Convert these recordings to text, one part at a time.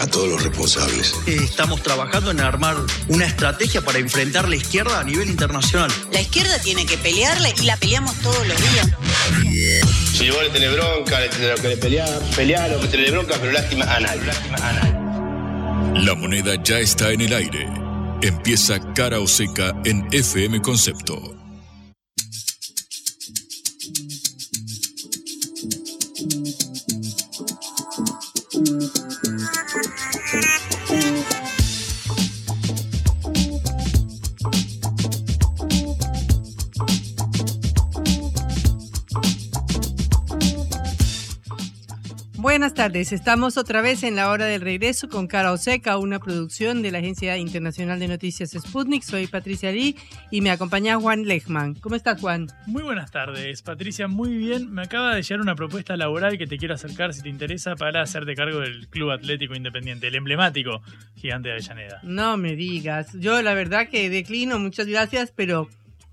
A todos los responsables. Estamos trabajando en armar una estrategia para enfrentar la izquierda a nivel internacional. La izquierda tiene que pelearle y la peleamos todos los días. Si vos le tenés bronca, le tenés que le pelear, pelear o que tenés bronca, pero lástima a nadie. Lástima a nadie. La moneda ya está en el aire. Empieza cara o seca en FM Concepto. Buenas tardes, estamos otra vez en la hora del regreso con Cara Oseca, una producción de la Agencia Internacional de Noticias Sputnik. Soy Patricia Lee y me acompaña Juan Lechman. ¿Cómo estás, Juan? Muy buenas tardes, Patricia, muy bien. Me acaba de llegar una propuesta laboral que te quiero acercar si te interesa para hacerte cargo del Club Atlético Independiente, el emblemático gigante de Avellaneda. No me digas, yo la verdad que declino, muchas gracias, pero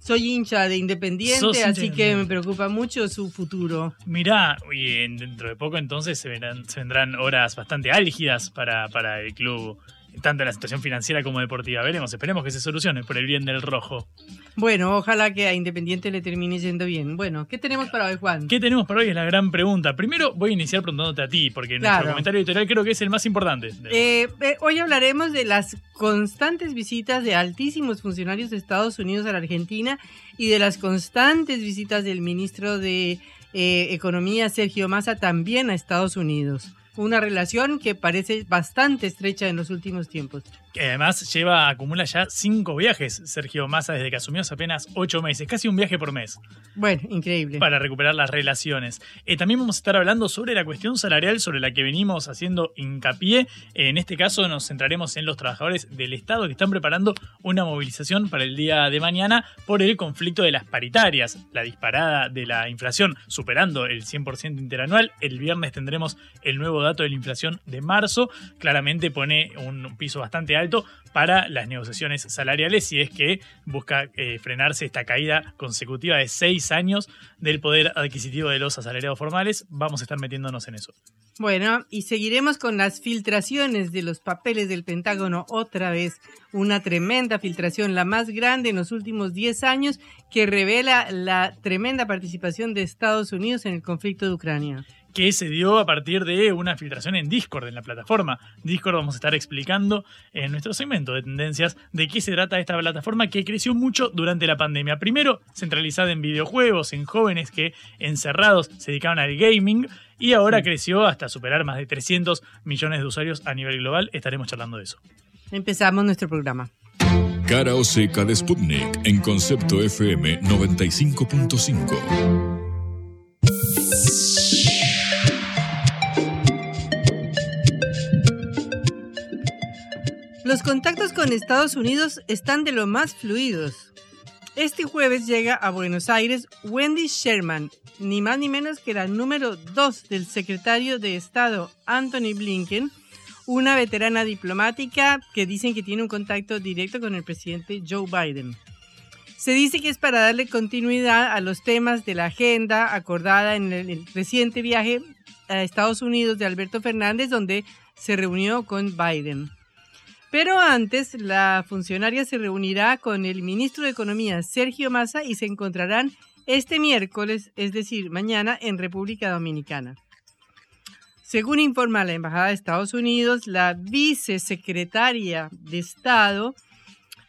soy hincha de Independiente, así que me preocupa mucho su futuro. Mirá, y dentro de poco entonces se, verán, se vendrán horas bastante álgidas para, para el club tanto en la situación financiera como deportiva. Veremos, esperemos que se solucione por el bien del rojo. Bueno, ojalá que a Independiente le termine yendo bien. Bueno, ¿qué tenemos para hoy, Juan? ¿Qué tenemos para hoy? Es la gran pregunta. Primero voy a iniciar preguntándote a ti, porque nuestro comentario editorial creo que es el más importante. Eh, eh, hoy hablaremos de las constantes visitas de altísimos funcionarios de Estados Unidos a la Argentina y de las constantes visitas del ministro de eh, Economía, Sergio Massa, también a Estados Unidos una relación que parece bastante estrecha en los últimos tiempos. Que además lleva, acumula ya cinco viajes, Sergio Massa, desde que asumió hace apenas ocho meses, casi un viaje por mes. Bueno, increíble. Para recuperar las relaciones. Eh, también vamos a estar hablando sobre la cuestión salarial sobre la que venimos haciendo hincapié. En este caso nos centraremos en los trabajadores del Estado que están preparando una movilización para el día de mañana por el conflicto de las paritarias, la disparada de la inflación superando el 100% interanual. El viernes tendremos el nuevo dato de la inflación de marzo, claramente pone un piso bastante alto para las negociaciones salariales si es que busca eh, frenarse esta caída consecutiva de seis años del poder adquisitivo de los asalariados formales. Vamos a estar metiéndonos en eso. Bueno, y seguiremos con las filtraciones de los papeles del Pentágono otra vez. Una tremenda filtración, la más grande en los últimos 10 años, que revela la tremenda participación de Estados Unidos en el conflicto de Ucrania que se dio a partir de una filtración en Discord, en la plataforma. Discord vamos a estar explicando en nuestro segmento de tendencias de qué se trata esta plataforma que creció mucho durante la pandemia. Primero, centralizada en videojuegos, en jóvenes que encerrados se dedicaban al gaming y ahora creció hasta superar más de 300 millones de usuarios a nivel global. Estaremos charlando de eso. Empezamos nuestro programa. Cara o seca de Sputnik en concepto FM 95.5. Los contactos con Estados Unidos están de lo más fluidos. Este jueves llega a Buenos Aires Wendy Sherman, ni más ni menos que la número dos del secretario de Estado Anthony Blinken, una veterana diplomática que dicen que tiene un contacto directo con el presidente Joe Biden. Se dice que es para darle continuidad a los temas de la agenda acordada en el reciente viaje a Estados Unidos de Alberto Fernández, donde se reunió con Biden. Pero antes, la funcionaria se reunirá con el ministro de Economía, Sergio Massa, y se encontrarán este miércoles, es decir, mañana, en República Dominicana. Según informa la Embajada de Estados Unidos, la vicesecretaria de Estado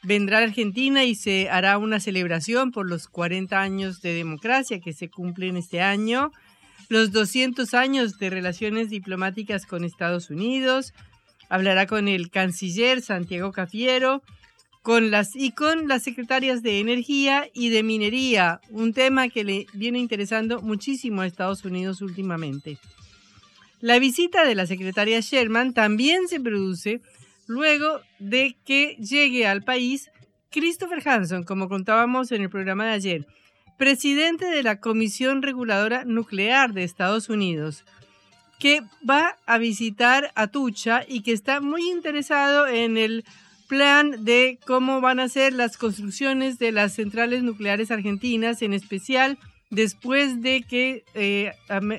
vendrá a Argentina y se hará una celebración por los 40 años de democracia que se cumplen este año, los 200 años de relaciones diplomáticas con Estados Unidos, hablará con el canciller Santiago Cafiero con las, y con las secretarias de Energía y de Minería, un tema que le viene interesando muchísimo a Estados Unidos últimamente. La visita de la secretaria Sherman también se produce luego de que llegue al país Christopher Hanson, como contábamos en el programa de ayer. presidente de la Comisión Reguladora Nuclear de Estados Unidos, que va a visitar Atucha y que está muy interesado en el plan de cómo van a ser las construcciones de las centrales nucleares argentinas, en especial después de que eh,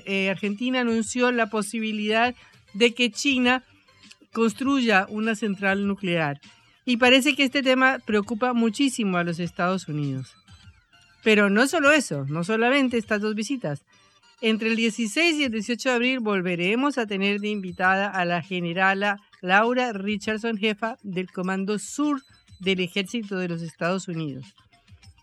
eh, Argentina anunció la posibilidad de que China construya una central nuclear. Y parece que este tema preocupa muchísimo a los Estados Unidos. Pero no solo eso, no solamente estas dos visitas. Entre el 16 y el 18 de abril volveremos a tener de invitada a la generala Laura Richardson, jefa del Comando Sur del Ejército de los Estados Unidos.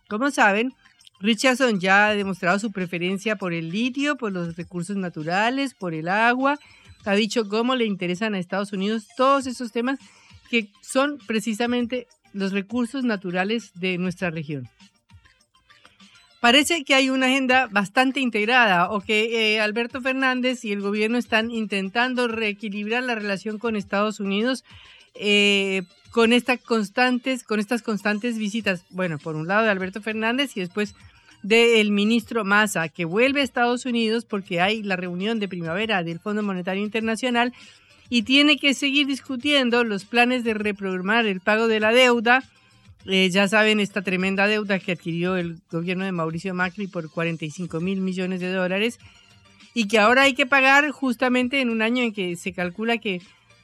Como saben, Richardson ya ha demostrado su preferencia por el litio, por los recursos naturales, por el agua. Ha dicho cómo le interesan a Estados Unidos todos esos temas que son precisamente los recursos naturales de nuestra región. Parece que hay una agenda bastante integrada o que eh, Alberto Fernández y el gobierno están intentando reequilibrar la relación con Estados Unidos eh, con, constantes, con estas constantes visitas. Bueno, por un lado de Alberto Fernández y después del ministro Massa, que vuelve a Estados Unidos porque hay la reunión de primavera del Fondo Monetario Internacional y tiene que seguir discutiendo los planes de reprogramar el pago de la deuda. Eh, ya saben, esta tremenda deuda que adquirió el gobierno de Mauricio Macri por 45 mil millones de dólares y que ahora hay que pagar justamente en un año en que se calcula que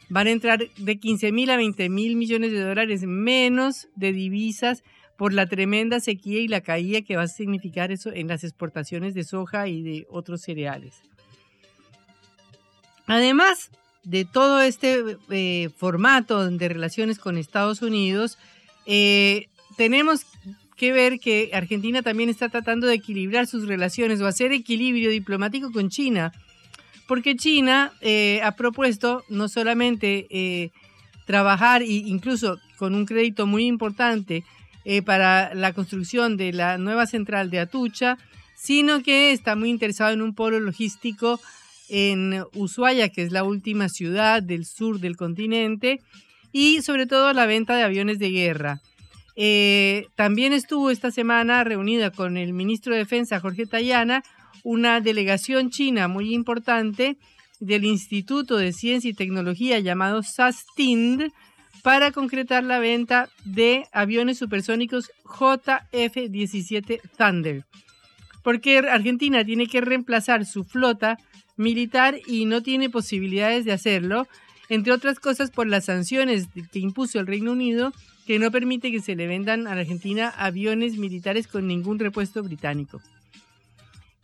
van a entrar de 15 mil a 20 mil millones de dólares menos de divisas por la tremenda sequía y la caída que va a significar eso en las exportaciones de soja y de otros cereales. Además, de todo este eh, formato de relaciones con Estados Unidos, eh, tenemos que ver que Argentina también está tratando de equilibrar sus relaciones o hacer equilibrio diplomático con China, porque China eh, ha propuesto no solamente trabajar, incluso con un crédito muy importante para la construcción de la nueva central de Atucha, sino que está muy interesado en un polo logístico en Ushuaia, que es la última ciudad del sur del continente, y sobre todo la venta de aviones de guerra. Eh, también estuvo esta semana reunida con el ministro de Defensa, Jorge Tayana, una delegación china muy importante del Instituto de Ciencia y Tecnología llamado SASTIND para concretar la venta de aviones supersónicos JF-17 Thunder. Porque Argentina tiene que reemplazar su flota militar y no tiene posibilidades de hacerlo, entre otras cosas por las sanciones que impuso el Reino Unido, que no permite que se le vendan a la Argentina aviones militares con ningún repuesto británico.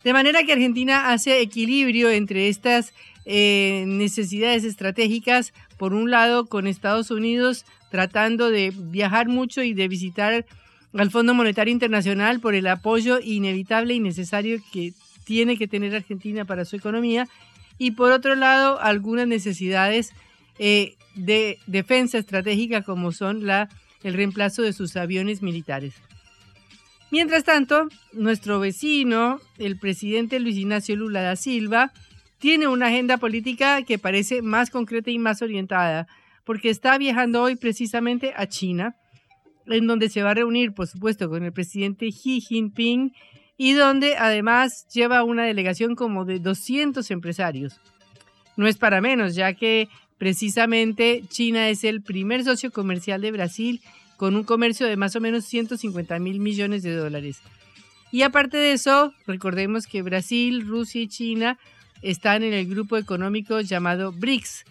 De manera que Argentina hace equilibrio entre estas eh, necesidades estratégicas, por un lado con Estados Unidos tratando de viajar mucho y de visitar al Fondo Monetario Internacional por el apoyo inevitable y necesario que tiene que tener Argentina para su economía y por otro lado algunas necesidades eh, de defensa estratégica como son la, el reemplazo de sus aviones militares. Mientras tanto, nuestro vecino, el presidente Luis Ignacio Lula da Silva, tiene una agenda política que parece más concreta y más orientada, porque está viajando hoy precisamente a China, en donde se va a reunir, por supuesto, con el presidente Xi Jinping y donde además lleva una delegación como de 200 empresarios. No es para menos, ya que precisamente China es el primer socio comercial de Brasil con un comercio de más o menos 150 mil millones de dólares. Y aparte de eso, recordemos que Brasil, Rusia y China están en el grupo económico llamado BRICS,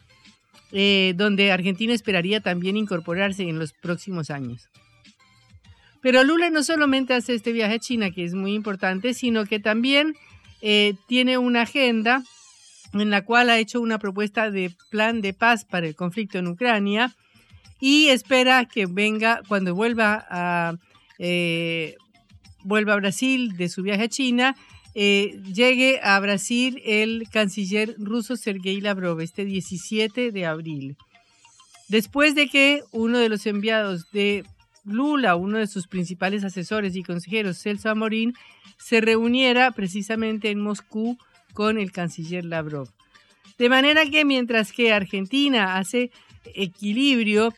eh, donde Argentina esperaría también incorporarse en los próximos años. Pero Lula no solamente hace este viaje a China, que es muy importante, sino que también eh, tiene una agenda en la cual ha hecho una propuesta de plan de paz para el conflicto en Ucrania y espera que venga cuando vuelva a, eh, vuelva a Brasil de su viaje a China, eh, llegue a Brasil el canciller ruso Sergei Lavrov este 17 de abril. Después de que uno de los enviados de Lula, uno de sus principales asesores y consejeros, Celso Amorín, se reuniera precisamente en Moscú con el canciller Lavrov. De manera que mientras que Argentina hace equilibrio,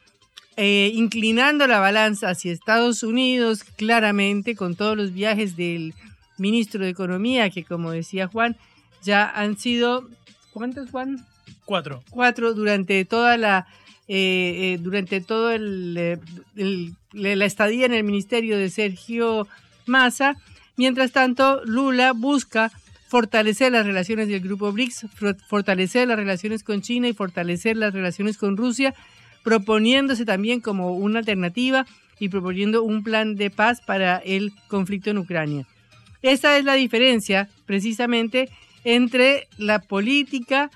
eh, inclinando la balanza hacia Estados Unidos, claramente con todos los viajes del ministro de Economía, que como decía Juan, ya han sido, ¿cuántos Juan? Cuatro. Cuatro durante toda la, eh, eh, durante todo el, eh, el- la estadía en el ministerio de Sergio Massa. Mientras tanto, Lula busca fortalecer las relaciones del grupo BRICS, for- fortalecer las relaciones con China y fortalecer las relaciones con Rusia, proponiéndose también como una alternativa y proponiendo un plan de paz para el conflicto en Ucrania. Esta es la diferencia precisamente entre la política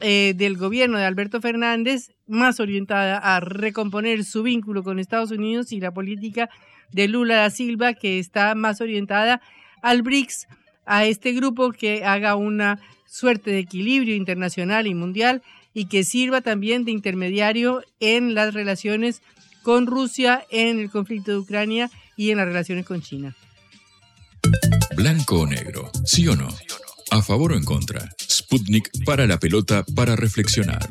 eh, del gobierno de Alberto Fernández, más orientada a recomponer su vínculo con Estados Unidos, y la política de Lula da Silva, que está más orientada al BRICS, a este grupo que haga una suerte de equilibrio internacional y mundial y que sirva también de intermediario en las relaciones con Rusia, en el conflicto de Ucrania y en las relaciones con China. Blanco o negro, sí o no. A favor o en contra. Sputnik para la pelota para reflexionar.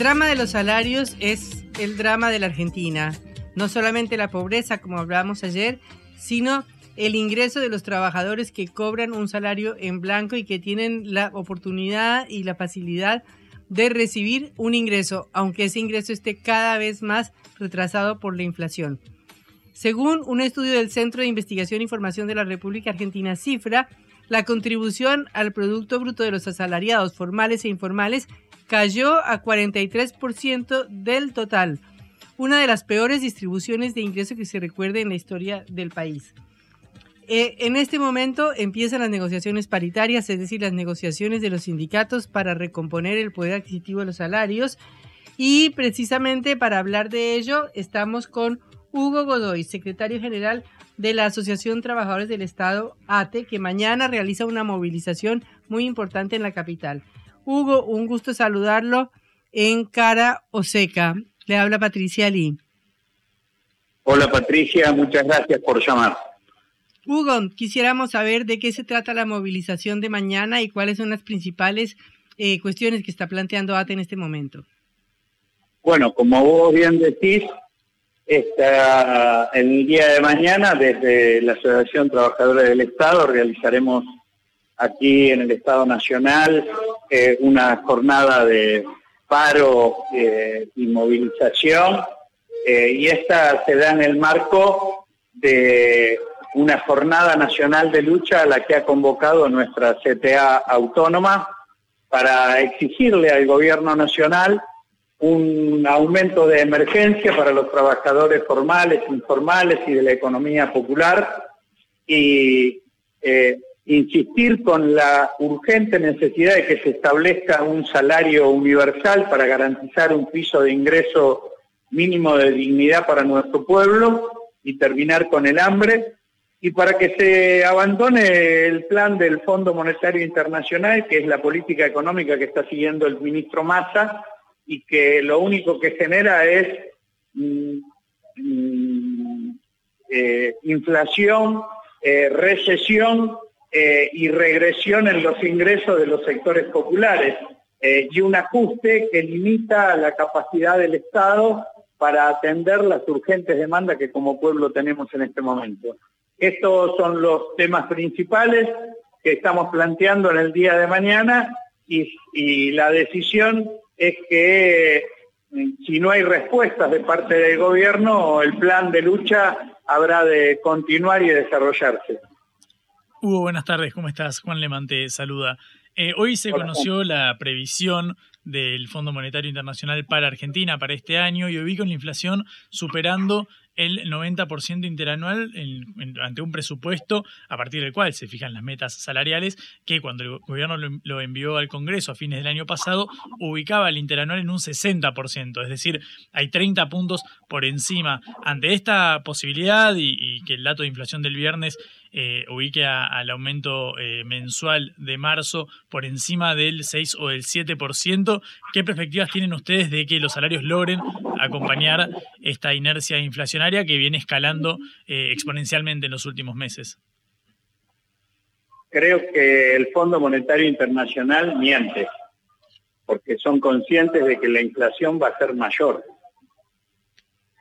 Drama de los salarios es el drama de la Argentina. No solamente la pobreza, como hablábamos ayer, sino el ingreso de los trabajadores que cobran un salario en blanco y que tienen la oportunidad y la facilidad de recibir un ingreso, aunque ese ingreso esté cada vez más retrasado por la inflación. Según un estudio del Centro de Investigación e Información de la República Argentina, Cifra, la contribución al Producto Bruto de los asalariados formales e informales cayó a 43% del total, una de las peores distribuciones de ingreso que se recuerde en la historia del país. Eh, en este momento empiezan las negociaciones paritarias, es decir, las negociaciones de los sindicatos para recomponer el poder adquisitivo de los salarios. Y precisamente para hablar de ello estamos con Hugo Godoy, secretario general de la Asociación Trabajadores del Estado, ATE, que mañana realiza una movilización muy importante en la capital. Hugo, un gusto saludarlo en Cara Oseca. Le habla Patricia Lee. Hola Patricia, muchas gracias por llamar. Hugo, quisiéramos saber de qué se trata la movilización de mañana y cuáles son las principales eh, cuestiones que está planteando ATE en este momento. Bueno, como vos bien decís, esta, el día de mañana desde la Asociación Trabajadora del Estado realizaremos aquí en el Estado Nacional eh, una jornada de paro eh, y movilización eh, y esta se da en el marco de una jornada nacional de lucha a la que ha convocado nuestra CTA autónoma para exigirle al gobierno nacional un aumento de emergencia para los trabajadores formales, informales y de la economía popular y eh, insistir con la urgente necesidad de que se establezca un salario universal para garantizar un piso de ingreso mínimo de dignidad para nuestro pueblo y terminar con el hambre y para que se abandone el plan del Fondo Monetario Internacional, que es la política económica que está siguiendo el ministro Massa y que lo único que genera es mm, mm, eh, inflación, eh, recesión eh, y regresión en los ingresos de los sectores populares eh, y un ajuste que limita la capacidad del Estado para atender las urgentes demandas que como pueblo tenemos en este momento. Estos son los temas principales que estamos planteando en el día de mañana y, la decisión es que mm, si no hay respuestas de parte del gobierno, el plan de lucha habrá de continuar y desarrollarse. Hugo, buenas tardes, ¿cómo estás? Juan Lemán te saluda. Eh, hoy se Hola, conoció la previsión del Fondo Monetario Internacional para Argentina para este año y con la inflación superando el 90% interanual ante un presupuesto a partir del cual se fijan las metas salariales que cuando el gobierno lo, envió al Congreso a fines del año pasado ubicaba el interanual en un 60%, es decir, hay 30 puntos por encima. Ante esta posibilidad y, que el dato de inflación del viernes eh, ubique al aumento eh, mensual de marzo por encima del 6 o del 7%. ¿Qué perspectivas tienen ustedes de que los salarios logren acompañar esta inercia inflacionaria que viene escalando eh, exponencialmente en los últimos meses? Creo que el Fondo Monetario Internacional miente, porque son conscientes de que la inflación va a ser mayor,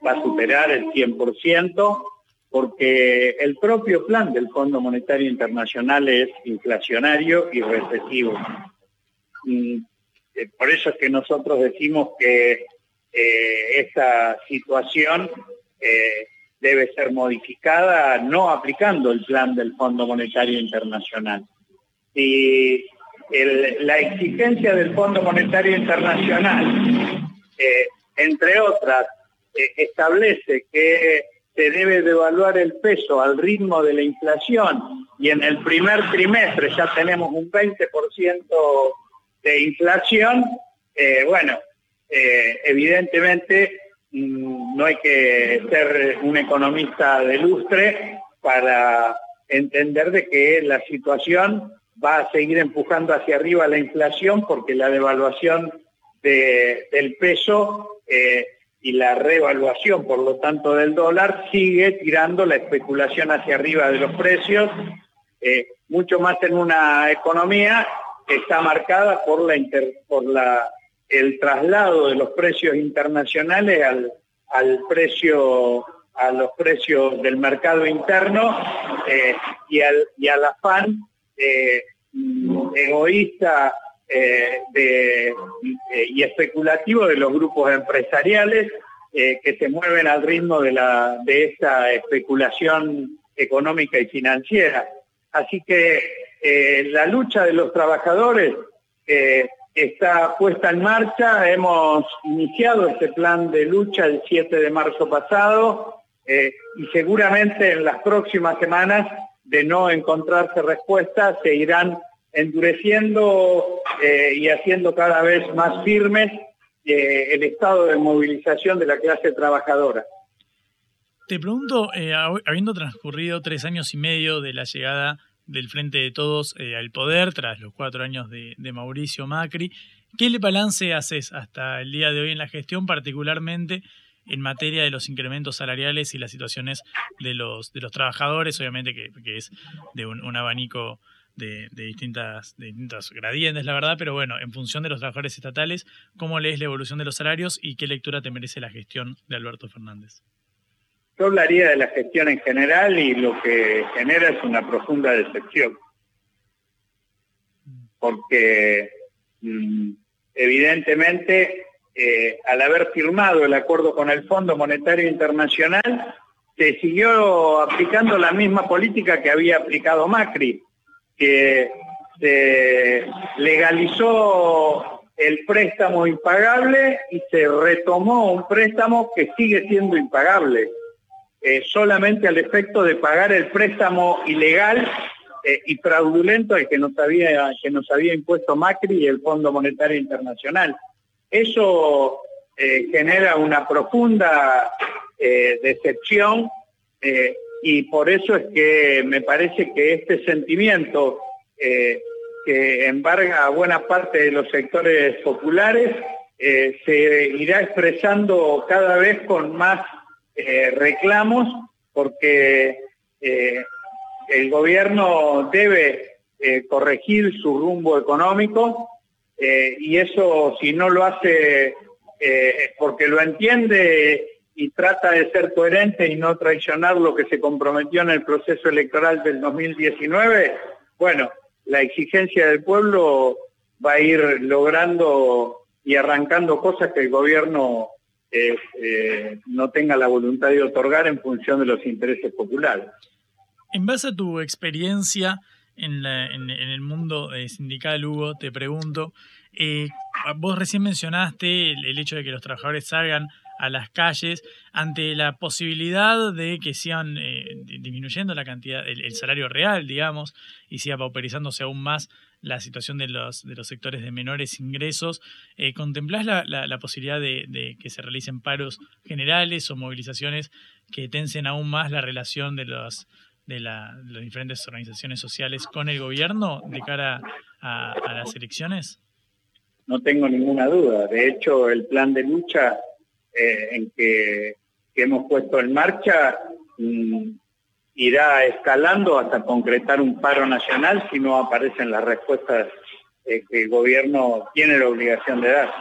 va a superar el 100%, porque el propio plan del Fondo Monetario Internacional es inflacionario y recesivo. Mm, eh, Por eso es que nosotros decimos que eh, esta situación debe ser modificada no aplicando el plan del Fondo Monetario Internacional. La exigencia del Fondo Monetario Internacional, eh, entre otras, eh, establece que se debe devaluar el peso al ritmo de la inflación y en el primer trimestre ya tenemos un 20% de inflación, eh, bueno, evidentemente no hay que ser un economista de lustre para entender de que la situación va a seguir empujando hacia arriba la inflación porque la devaluación de- del peso eh, y la revaluación, por lo tanto, del dólar sigue tirando la especulación hacia arriba de los precios, eh, mucho más en una economía que está marcada por la, por la el traslado de los precios internacionales al, al precio a los precios del mercado interno eh, y, al, y afán eh, mm, egoísta eh, de- y especulativo de los grupos empresariales que se mueven al ritmo de, la, de esta especulación económica y financiera. Así que la lucha de los trabajadores está puesta en marcha. Hemos iniciado este plan de lucha el 7 de marzo pasado eh, y seguramente en las próximas semanas, de no encontrarse respuestas, se irán endureciendo eh, y haciendo cada vez más firmes eh, el estado de movilización de la clase trabajadora. Te pregunto, hab- habiendo transcurrido tres años y medio de la llegada del Frente de Todos eh, al poder, tras los cuatro años de, Mauricio Macri, ¿qué le balance haces hasta el día de hoy en la gestión, particularmente en materia de los incrementos salariales y las situaciones de los, de los trabajadores? Obviamente que, es de un, abanico de, de distintas, de distintos gradientes, la verdad, pero bueno, en función de los trabajadores estatales, ¿cómo lees la evolución de los salarios y qué lectura te merece la gestión de Alberto Fernández? Yo hablaría de la gestión en general y lo que genera es una profunda decepción. Porque mm, evidentemente eh, al haber firmado el acuerdo con el Fondo Monetario Internacional, se siguió aplicando la misma política que había aplicado Macri, que se legalizó el préstamo impagable y se retomó un préstamo que sigue siendo impagable eh, solamente al efecto de pagar el préstamo ilegal eh, y fraudulento al que nos había que nos había impuesto Macri y el Fondo Monetario Internacional. Eso eh, genera una profunda decepción y por eso es que me parece que este sentimiento que embarga a buena parte de los sectores populares se irá expresando cada vez con más eh, reclamos porque eh, el gobierno debe eh, corregir su rumbo económico y eso si no lo hace porque lo entiende y trata de ser coherente y no traicionar lo que se comprometió en el proceso electoral del 2019, bueno, la exigencia del pueblo va a ir logrando y arrancando cosas que el gobierno eh, no tenga la voluntad de otorgar en función de los intereses populares. En base a tu experiencia en, la- en- el mundo eh, sindical, Hugo, te pregunto, eh, vos recién mencionaste el hecho de que los trabajadores salgan a las calles ante la posibilidad de que sigan eh, di- disminuyendo la cantidad, el, salario real, digamos, y siga pauperizándose aún más la situación de los, de los sectores de menores ingresos. Eh, ¿Contemplás la, la- la posibilidad de, que se realicen paros generales o movilizaciones que tensen aún más la relación de los de, la, de las diferentes organizaciones sociales con el gobierno de cara a las elecciones? No tengo ninguna duda. De hecho, el plan de lucha eh, en que, hemos puesto en marcha mm, irá escalando hasta concretar un paro nacional si no aparecen las respuestas eh, que el gobierno tiene la obligación de dar.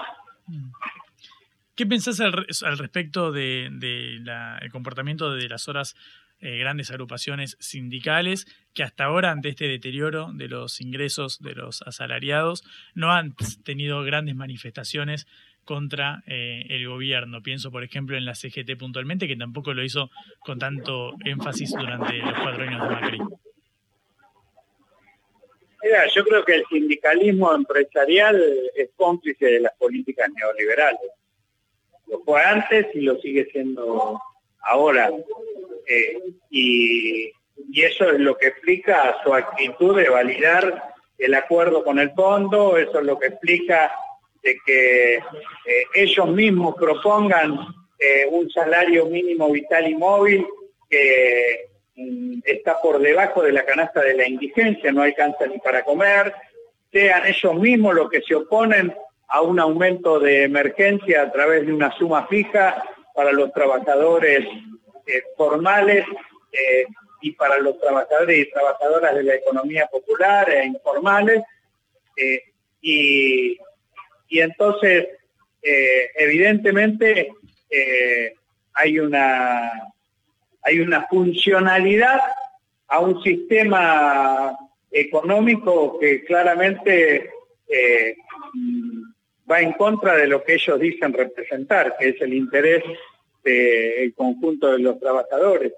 ¿Qué pensás al, al respecto del de, de comportamiento de las horas eh, grandes agrupaciones sindicales que hasta ahora, ante este deterioro de los ingresos de los asalariados, no han tenido grandes manifestaciones contra eh, el gobierno. Pienso, por ejemplo, en la CGT puntualmente, que tampoco lo hizo con tanto énfasis durante los cuatro años de Macri. Mira, yo creo que el sindicalismo empresarial es cómplice de las políticas neoliberales. Lo fue antes y lo sigue siendo ahora. Eh, y, y, eso es lo que explica su actitud de validar el acuerdo con el fondo, eso es lo que explica de que eh, ellos mismos propongan eh, un salario mínimo vital y móvil que mm, está por debajo de la canasta de la indigencia, no alcanza ni para comer, sean ellos mismos los que se oponen a un aumento de emergencia a través de una suma fija para los trabajadores eh, formales y para los trabajadores y trabajadoras de la economía popular e informales. Y, y, entonces, eh, evidentemente, hay, una, hay una funcionalidad a un sistema económico que claramente va en contra de lo que ellos dicen representar, que es el interés del conjunto de los trabajadores.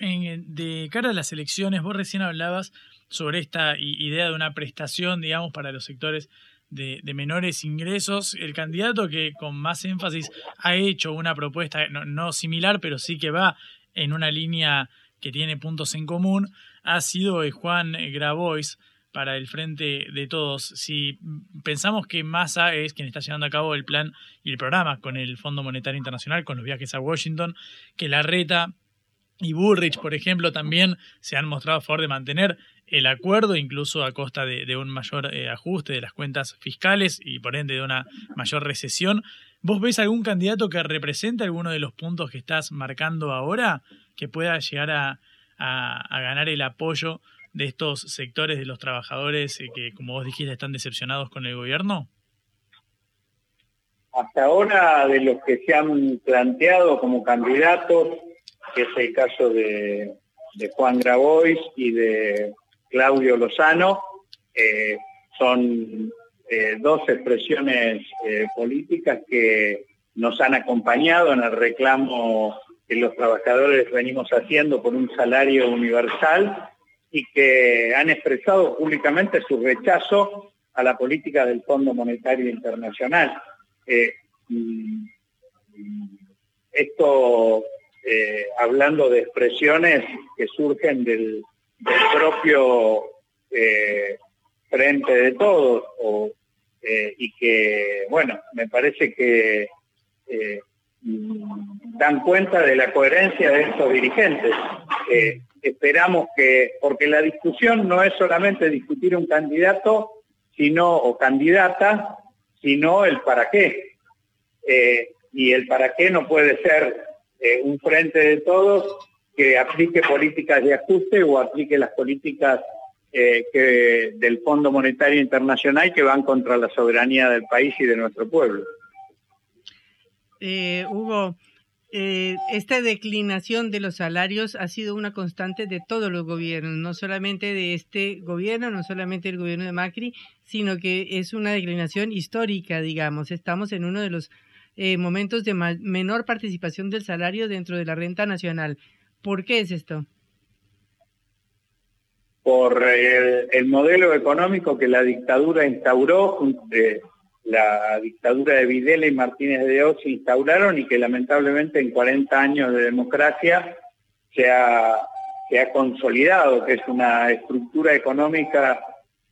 En, de, cara a las elecciones, vos recién hablabas sobre esta idea de una prestación, digamos, para los sectores de, menores ingresos. El candidato que con más énfasis ha hecho una propuesta, no, similar, pero sí que va en una línea que tiene puntos en común, ha sido Juan Grabois, para el frente de todos. Si pensamos que Massa es quien está llevando a cabo el plan y el programa con el Fondo Monetario Internacional, con los viajes a Washington, que la reta y Bullrich, por ejemplo, también se han mostrado a favor de mantener el acuerdo, incluso a costa de, un mayor eh, ajuste de las cuentas fiscales y por ende de una mayor recesión. ¿Vos ves algún candidato que represente alguno de los puntos que estás marcando ahora que pueda llegar a, ganar el apoyo de estos sectores de los trabajadores eh, que, como vos dijiste, están decepcionados con el gobierno? Hasta ahora, de los que se han planteado como candidatos, que es el caso de Juan Grabois y de Claudio Lozano, eh, son eh, dos expresiones eh, políticas que nos han acompañado en el reclamo que los trabajadores venimos haciendo por un salario universal y que han expresado públicamente su rechazo a la política del Fondo Monetario Internacional. Mm, esto hablando de expresiones que surgen del, del propio eh, frente de todos eh, y que, bueno, me parece que mm, dan cuenta de la coherencia de estos dirigentes esperamos que, porque la discusión no es solamente discutir un candidato, sino, o candidata, sino el para qué. Eh, y el para qué no puede ser eh, un frente de todos que aplique políticas de ajuste o aplique las políticas eh, que, del Fondo Monetario Internacional que van contra la soberanía del país y de nuestro pueblo. Hugo, eh, esta declinación de los salarios ha sido una constante de todos los gobiernos, no solamente de este gobierno, no solamente del gobierno de Macri, sino que es una declinación histórica, digamos. Estamos en uno de los eh, momentos de menor participación del salario dentro de la renta nacional. ¿Por qué es esto? Por el, el modelo económico que la dictadura instauró. Eh, la dictadura de Videla y Martínez de Oz instauraron y que lamentablemente en 40 años de democracia se ha, se ha consolidado, que es una estructura económica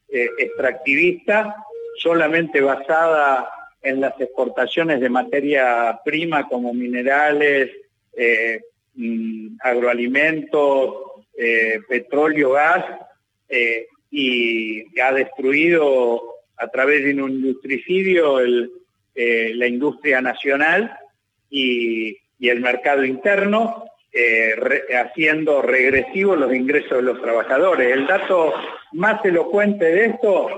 eh, extractivista solamente basada en las exportaciones de materia prima como minerales, eh, mm, agroalimentos, eh, petróleo, gas, eh, y ha destruido a través de un industricidio eh, la industria nacional y, el mercado interno, haciendo regresivos los ingresos de los trabajadores. El dato más elocuente de esto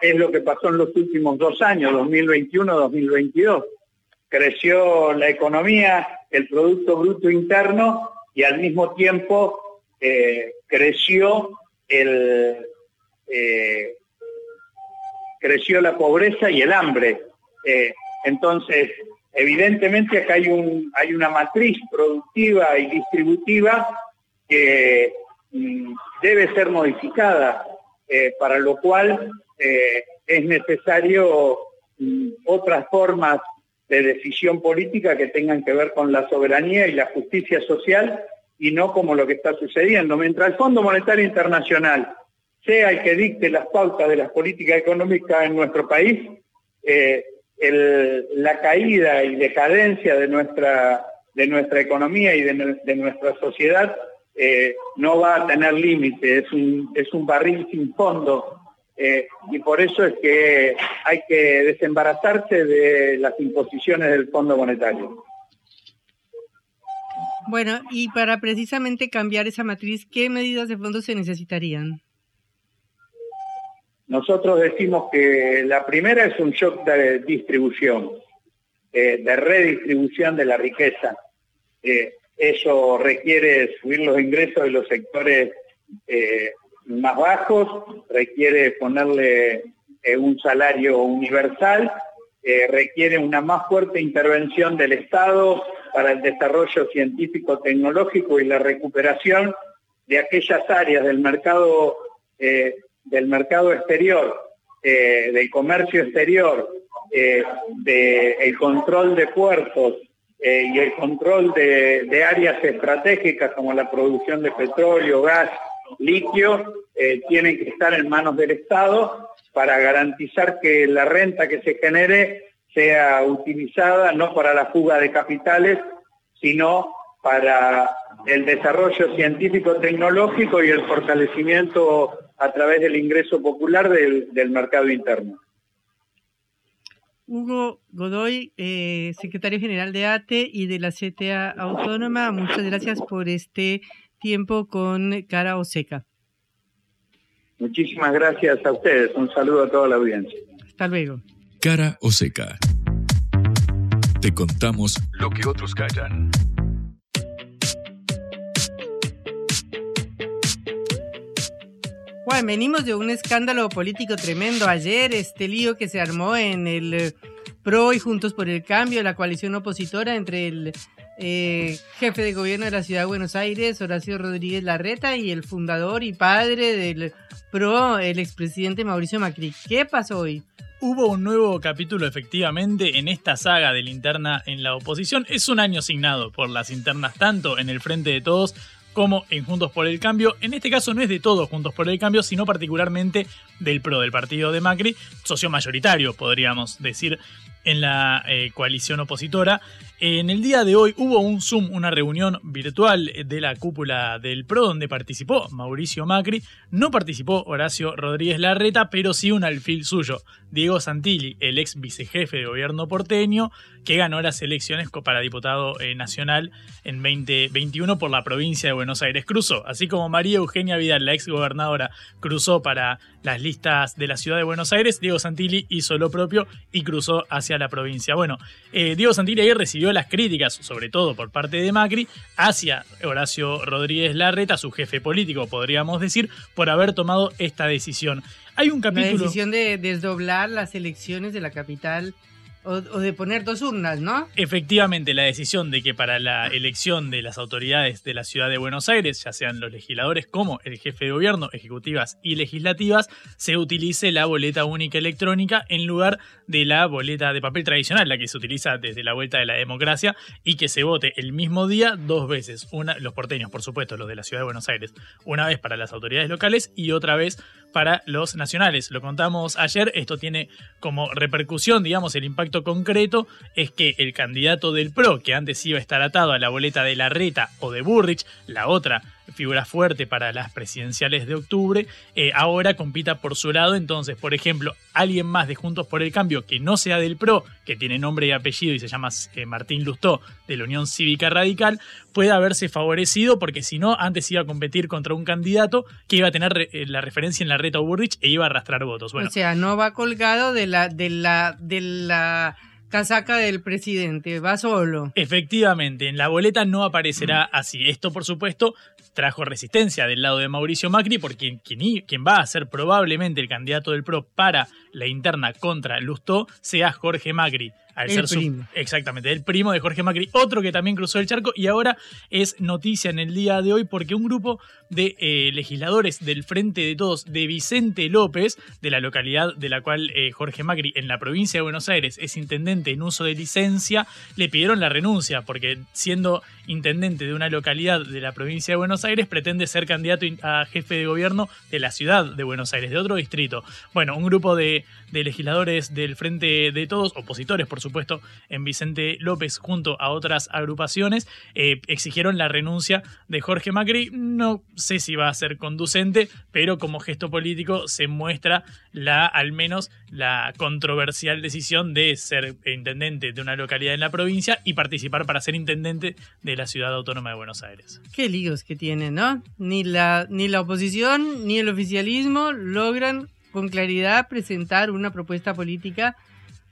es lo que pasó en los últimos dos años, 2021-2022. Creció la economía, el Producto Bruto Interno y al mismo tiempo eh, creció eh, creció la pobreza y el hambre. Eh, entonces, evidentemente acá hay, un, hay una matriz productiva y distributiva que mm, debe ser modificada, para lo cual es necesario mm, otras formas de decisión política que tengan que ver con la soberanía y la justicia social y no como lo que está sucediendo. Mientras el Fondo Monetario Internacional sea el que dicte las pautas de las políticas económicas en nuestro país, eh, la caída y decadencia de nuestra, de nuestra economía y de, de nuestra sociedad eh, no va a tener límite, es un, es un barril sin fondo eh, y por eso es que hay que desembarazarse de las imposiciones del Fondo Monetario. Bueno, y para precisamente cambiar esa matriz, ¿qué medidas de fondo se necesitarían? Nosotros decimos que la primera es un shock de distribución, eh, de redistribución de la riqueza. Eh, eso requiere subir los ingresos de los sectores más bajos, requiere ponerle eh, un salario universal, eh, requiere una más fuerte intervención del Estado para el desarrollo científico, tecnológico y la recuperación de aquellas áreas del mercado, eh, del mercado exterior, del comercio exterior, del de control de puertos y el control de áreas estratégicas como la producción de petróleo, gas, litio eh, tienen que estar en manos del Estado para garantizar que la renta que se genere sea utilizada no para la fuga de capitales, sino para el desarrollo científico-tecnológico y el fortalecimiento a través del ingreso popular del, mercado interno. Hugo Godoy, eh, secretario general de ATE y de la CTA Autónoma, muchas gracias por este tiempo con Cara Oseca. Muchísimas gracias a ustedes. Un saludo a toda la audiencia. Hasta luego. Cara Oseca. Te contamos lo que otros callan. Bueno, venimos de un escándalo político tremendo ayer, este lío que se armó en el eh, PRO y Juntos por el Cambio, la coalición opositora entre el eh, jefe de gobierno de la ciudad de Buenos Aires, Horacio Rodríguez Larreta, y el fundador y padre del PRO, el expresidente Mauricio Macri. ¿Qué pasó hoy? Hubo un nuevo capítulo efectivamente en esta saga de linterna en la oposición. Es un año asignado por las internas tanto en el Frente de Todos como en Juntos por el Cambio. En este caso no es de todos Juntos por el Cambio, sino particularmente del PRO, del partido de Macri, socio mayoritario, podríamos decir, en la eh, coalición opositora. En el día de hoy hubo un Zoom, una reunión virtual de la cúpula del PRO donde participó Mauricio Macri. No participó Horacio Rodríguez Larreta, pero sí un alfil suyo, Diego Santilli, el ex vicejefe de gobierno porteño, que ganó las elecciones para diputado eh, nacional en 2021 por la provincia de Buenos Aires. Cruzó, así como María Eugenia Vidal, la ex gobernadora, cruzó para las listas de la ciudad de Buenos Aires, Diego Santilli hizo lo propio y cruzó hacia la provincia. Bueno, eh, Diego Santilli ahí recibió las críticas, sobre todo por parte de Macri, hacia Horacio Rodríguez Larreta, su jefe político, podríamos decir, por haber tomado esta decisión. Hay un capítulo. La decisión de desdoblar las elecciones de la capital o, de poner dos urnas, ¿no? Efectivamente, la decisión de que para la elección de las autoridades de la ciudad de Buenos Aires, ya sean los legisladores como el jefe de gobierno, ejecutivas y legislativas, se utilice la boleta única electrónica en lugar de la boleta de papel tradicional, la que se utiliza desde la vuelta de la democracia, y que se vote el mismo día dos veces. Una, los porteños, por supuesto, los de la ciudad de Buenos Aires, una vez para las autoridades locales y otra vez para los nacionales. Lo contamos ayer, esto tiene como repercusión, digamos, el impacto concreto es que el candidato del PRO, que antes iba a estar atado a la boleta de Larreta o de Burrich, la otra figura fuerte para las presidenciales de octubre, eh, ahora compita por su lado. Entonces, por ejemplo, alguien más de Juntos por el Cambio que no sea del PRO, que tiene nombre y apellido y se llama eh, Martín Lustó, de la Unión Cívica Radical, puede haberse favorecido porque si no, antes iba a competir contra un candidato que iba a tener eh, la referencia en la reta Burrich e iba a arrastrar votos. Bueno, o sea, no va colgado de la, de la, de la casaca del presidente, va solo. Efectivamente, en la boleta no aparecerá así. Esto, por supuesto, trajo resistencia del lado de Mauricio Macri, porque quien, va a ser probablemente el candidato del PRO para la interna contra Lustó sea Jorge Macri el primo. exactamente, el primo de Jorge Macri, otro que también cruzó el charco y ahora es noticia en el día de hoy porque un grupo de eh, legisladores del Frente de Todos de Vicente López, de la localidad de la cual eh, Jorge Macri en la provincia de Buenos Aires es intendente en uso de licencia, le pidieron la renuncia porque siendo intendente de una localidad de la provincia de Buenos Aires pretende ser candidato a jefe de gobierno de la ciudad de Buenos Aires, de otro distrito. Bueno, un grupo de, de legisladores del Frente de Todos, opositores por supuesto, supuesto, en Vicente López junto a otras agrupaciones, eh, exigieron la renuncia de Jorge Macri. No sé si va a ser conducente, pero como gesto político se muestra la, al menos, la controversial decisión de ser intendente de una localidad en la provincia y participar para ser intendente de la ciudad autónoma de Buenos Aires. Qué líos que tienen, ¿no? Ni la, ni la oposición ni el oficialismo logran con claridad presentar una propuesta política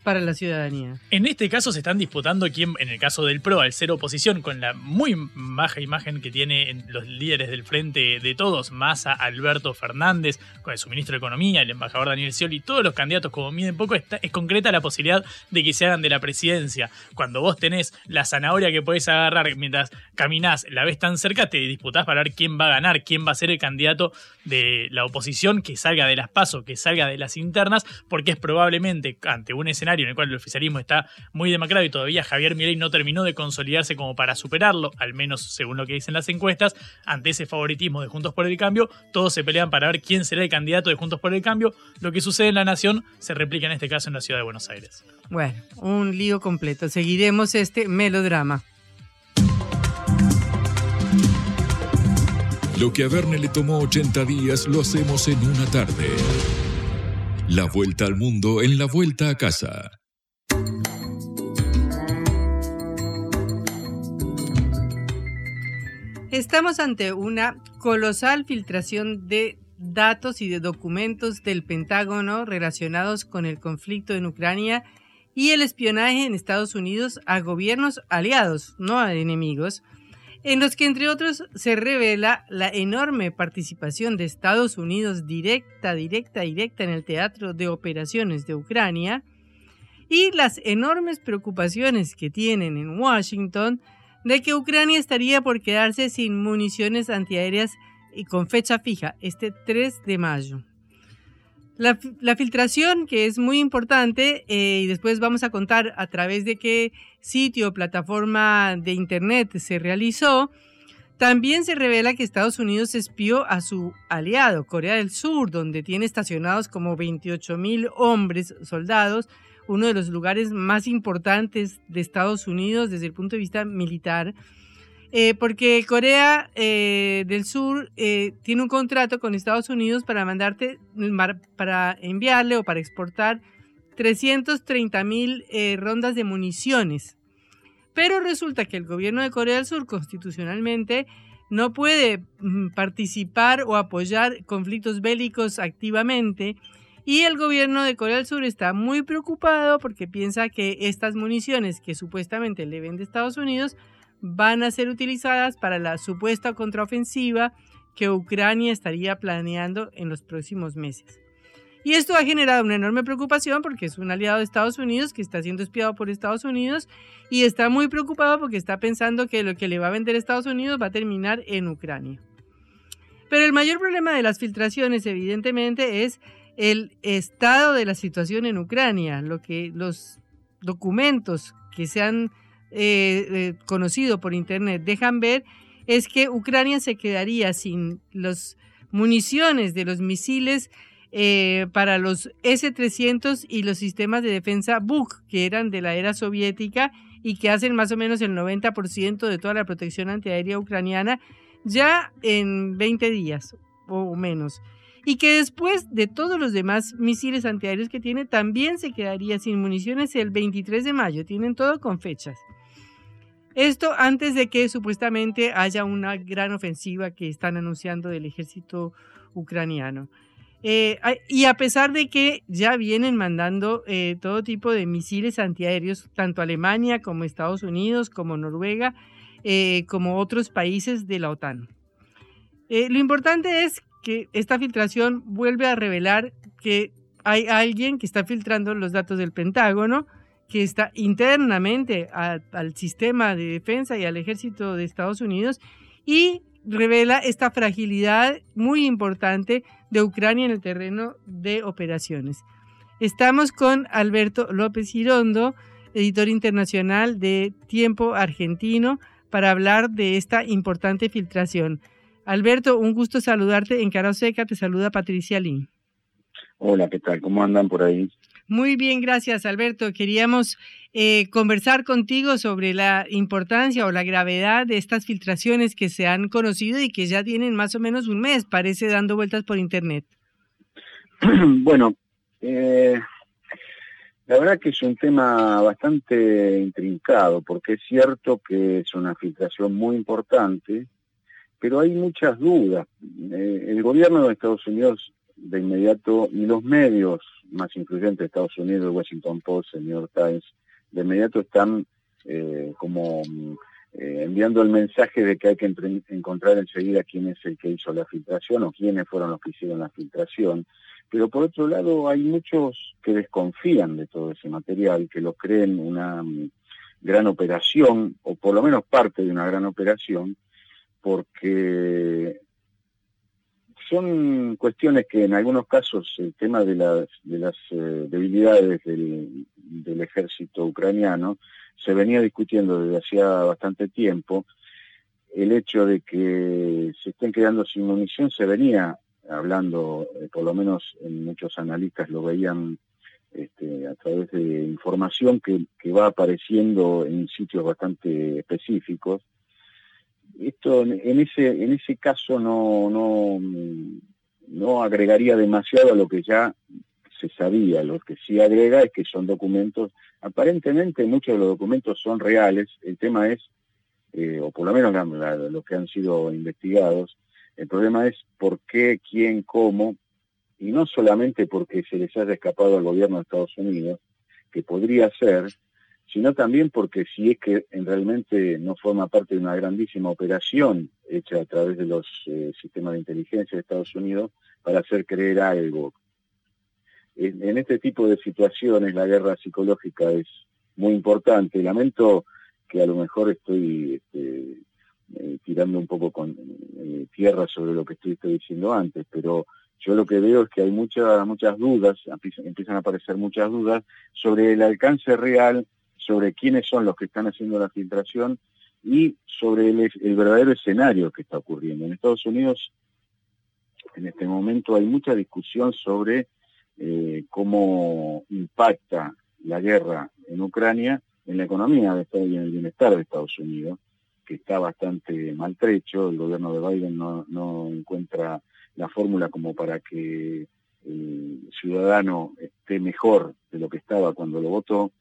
para la ciudadanía. En este caso se están disputando quién, en el caso del PRO, al ser oposición, con la muy baja imagen que tienen los líderes del frente de todos, Massa, Alberto Fernández, con su ministro de Economía, el embajador Daniel Scioli, todos los candidatos como miden poco, está, es concreta la posibilidad de que se hagan de la presidencia. Cuando vos tenés la zanahoria que podés agarrar mientras caminás, la ves tan cerca, te disputás para ver quién va a ganar, quién va a ser el candidato de la oposición que salga de las pasos, que salga de las internas, porque es probablemente ante un escenario en el cual el oficialismo está muy demacrado y todavía Javier Milei no terminó de consolidarse como para superarlo, al menos según lo que dicen las encuestas, ante ese favoritismo de Juntos por el Cambio, todos se pelean para ver quién será el candidato de Juntos por el Cambio. Lo que sucede en la nación se replica en este caso en la ciudad de Buenos Aires. Bueno, un lío completo. Seguiremos este melodrama. Lo que a Verne le tomó 80 días lo hacemos en una tarde. La vuelta al mundo en la vuelta a casa. Estamos ante una colosal filtración de datos y de documentos del Pentágono relacionados con el conflicto en Ucrania y el espionaje en Estados Unidos a gobiernos aliados, no a enemigos, en los que entre otros se revela la enorme participación de Estados Unidos directa, directa, directa en el teatro de operaciones de Ucrania y las enormes preocupaciones que tienen en Washington de que Ucrania estaría por quedarse sin municiones antiaéreas y con fecha fija, este 3 de mayo. La, filtración, que es muy importante, eh, y después vamos a contar a través de qué sitio o plataforma de Internet se realizó, también se revela que Estados Unidos espió a su aliado, Corea del Sur, donde tiene estacionados como 28 mil hombres soldados, uno de los lugares más importantes de Estados Unidos desde el punto de vista militar eh, porque Corea eh, del Sur eh, tiene un contrato con Estados Unidos para mandarte, para enviarle o para exportar 330 mil rondas de municiones. Pero resulta que el gobierno de Corea del Sur constitucionalmente no puede mm, participar o apoyar conflictos bélicos activamente y el gobierno de Corea del Sur está muy preocupado porque piensa que estas municiones que supuestamente le vende Estados Unidos van a ser utilizadas para la supuesta contraofensiva que Ucrania estaría planeando en los próximos meses. Y esto ha generado una enorme preocupación porque es un aliado de Estados Unidos que está siendo espiado por Estados Unidos y está muy preocupado porque está pensando que lo que le va a vender Estados Unidos va a terminar en Ucrania. Pero el mayor problema de las filtraciones, evidentemente, es el estado de la situación en Ucrania, lo que los documentos que se han eh, eh, conocido por internet dejan ver es que Ucrania se quedaría sin los municiones de los misiles eh, para los S-300 y los sistemas de defensa Buk, que eran de la era soviética y que hacen más o menos el 90% de toda la protección antiaérea ucraniana, ya en 20 días o menos. Y que después de todos los demás misiles antiaéreos que tiene, también se quedaría sin municiones el 23 de mayo. Tienen todo con fechas. Esto antes de que supuestamente haya una gran ofensiva que están anunciando del ejército ucraniano. Eh, y a pesar de que ya vienen mandando eh, todo tipo de misiles antiaéreos, tanto Alemania como Estados Unidos, como Noruega, eh, como otros países de la OTAN. lo importante es que esta filtración vuelve a revelar que hay alguien que está filtrando los datos del Pentágono, que está internamente al sistema de defensa y al ejército de Estados Unidos y revela esta fragilidad muy importante de Ucrania en el terreno de operaciones. Estamos con Alberto López Girondo, editor internacional de Tiempo Argentino, para hablar de esta importante filtración. Alberto, un gusto saludarte. En Cara Seca te saluda Patricia Lin. Hola, ¿qué tal? ¿Cómo andan por ahí? Muy bien, gracias Alberto. Queríamos eh, conversar contigo sobre la importancia o la gravedad de estas filtraciones que se han conocido y que ya tienen más o menos un mes, parece, dando vueltas por Internet. Bueno, eh, la verdad que es un tema bastante intrincado, porque es cierto que es una filtración muy importante, pero hay muchas dudas. Eh, el gobierno de Estados Unidos de inmediato, y los medios más influyentes de Estados Unidos, Washington Post, el New York Times, de inmediato están eh, como eh, enviando el mensaje de que hay que encontrar enseguida quién es el que hizo la filtración o quiénes fueron los que hicieron la filtración. Pero por otro lado hay muchos que desconfían de todo ese material, que lo creen una mm, gran operación, o por lo menos parte de una gran operación, porque son cuestiones que en algunos casos el tema de las, de las eh, debilidades del, ejército ucraniano se venía discutiendo desde hacía bastante tiempo. El hecho de que se estén quedando sin munición se venía hablando, eh, por lo menos en muchos analistas lo veían este, a través de información que, que va apareciendo en sitios bastante específicos esto en ese en ese caso no no no agregaría demasiado a lo que ya se sabía. Lo que sí agrega es que son documentos aparentemente muchos de los documentos son reales. El tema es eh, o por lo menos los que han sido investigados el problema es por qué quién cómo y no solamente porque se les haya escapado al gobierno de Estados Unidos que podría ser sino también porque si es que realmente no forma parte de una grandísima operación hecha a través de los eh, sistemas de inteligencia de Estados Unidos para hacer creer algo. En, este tipo de situaciones la guerra psicológica es muy importante. Lamento que a lo mejor estoy este, eh, tirando un poco con eh, tierra sobre lo que estoy, diciendo antes, pero yo lo que veo es que hay muchas muchas dudas, empiezan a aparecer muchas dudas sobre el alcance real sobre quiénes son los que están haciendo la filtración y sobre el, verdadero escenario que está ocurriendo. En Estados Unidos, en este momento, hay mucha discusión sobre eh, cómo impacta la guerra en Ucrania en la economía de Estados y en el bienestar de Estados Unidos, que está bastante maltrecho. El gobierno de Biden no, no encuentra la fórmula como para que el ciudadano esté mejor de lo que estaba cuando lo votó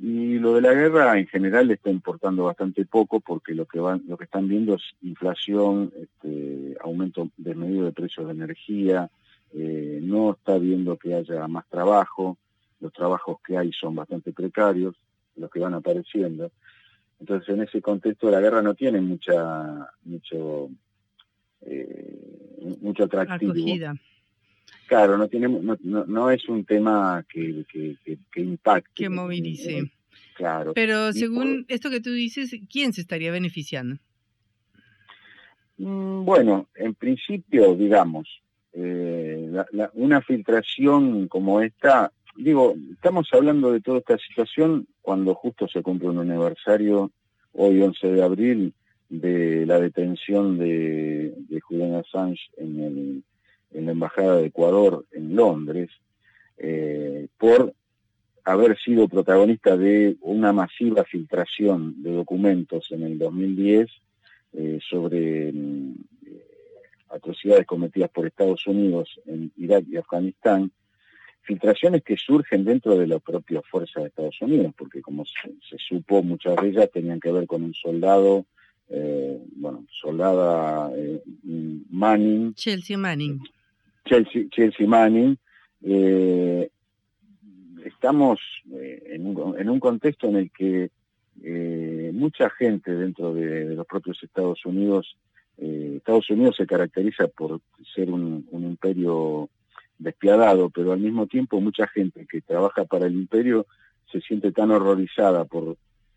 y lo de la guerra en general le está importando bastante poco porque lo que van, lo que están viendo es inflación, este, aumento desmedido de precios de energía, eh, no está viendo que haya más trabajo, los trabajos que hay son bastante precarios, los que van apareciendo. Entonces en ese contexto la guerra no tiene mucha mucho eh, mucho atractivo. Claro, no, tiene, no, no, es un tema que, que, que, impacte. Que movilice. Claro. Pero según esto que tú dices, ¿quién se estaría beneficiando? Mm, bueno, en principio, digamos, eh, una filtración como esta, digo, estamos hablando de toda esta situación cuando justo se cumple un aniversario, hoy 11 de abril, de la detención de, de Julian Assange en, el, en la Embajada de Ecuador en Londres eh, por haber sido protagonista de una masiva filtración de documentos en el 2010 eh, sobre mm, atrocidades cometidas por Estados Unidos en Irak y Afganistán, filtraciones que surgen dentro de la propia fuerza de Estados Unidos, porque como se, supo, muchas de ellas tenían que ver con un soldado, eh, bueno, soldada eh, Manning. Chelsea Manning. Chelsea, Chelsea Manning. Eh, estamos en un, en, un, contexto en el que mucha gente dentro de, los propios Estados Unidos, Estados Unidos se caracteriza por ser un, imperio despiadado, pero al mismo tiempo mucha gente que trabaja para el imperio se siente tan horrorizada por,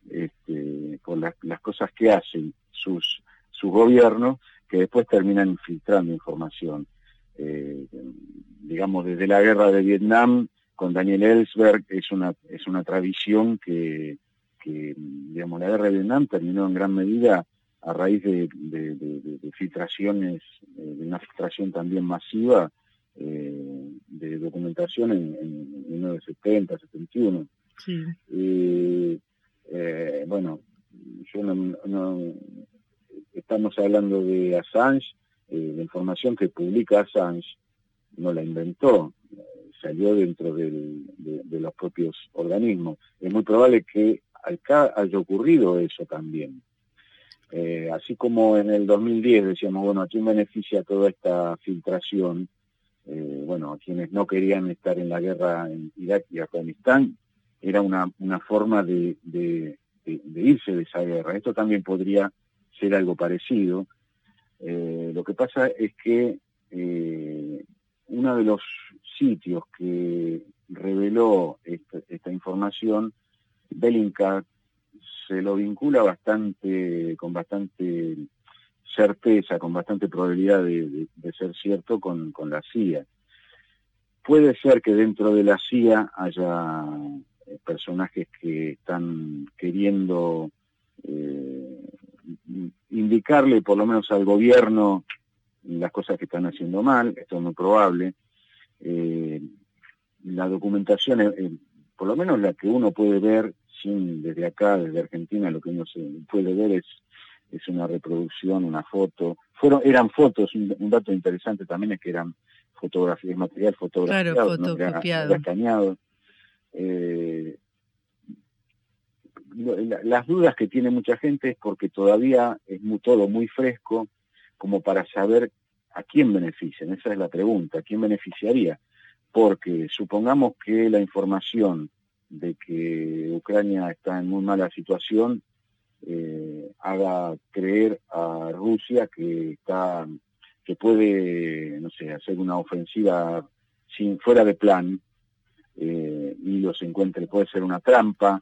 este, por las, cosas que hacen sus, su gobierno que después terminan infiltrando información. Eh, digamos, desde la guerra de Vietnam con Daniel Ellsberg es una, es una tradición que, que, digamos, la guerra de Vietnam terminó en gran medida a raíz de, de filtraciones, eh, de una filtración también masiva eh, de documentación en, en 1970, 71. Sí. Eh, bueno, yo no, estamos hablando de Assange, eh, la información que publica Assange no la inventó, salió dentro de, los propios organismos. Es muy probable que acá haya ocurrido eso también. así como en el 2010 decíamos, bueno, ¿a quién beneficia toda esta filtración? eh, bueno, quienes no querían estar en la guerra en Irak y Afganistán, era una, una forma de, de, irse de esa guerra. Esto también podría ser algo parecido. Eh, lo que pasa es que eh, uno de los sitios que reveló esta, información, Bellingcat se lo vincula bastante, con bastante certeza, con bastante probabilidad de, ser cierto con, la CIA. Puede ser que dentro de la CIA haya eh, personajes que están queriendo eh, indicarle por lo menos al gobierno las cosas que están haciendo mal, esto es muy probable. Eh, la documentación, por lo menos la que uno puede ver sin desde acá, desde Argentina, lo que uno se puede ver es es una reproducción, una foto. Fueron, eran fotos, un, dato interesante también es que eran fotografías, material fotografiado, claro, eh, las dudas que tiene mucha gente es porque todavía es muy, todo muy fresco como para saber a quién benefician. Esa es la pregunta, ¿a quién beneficiaría? Porque supongamos que la información de que Ucrania está en muy mala situación eh, haga creer a Rusia que está que puede no sé hacer una ofensiva sin fuera de plan eh, y los encuentre puede ser una trampa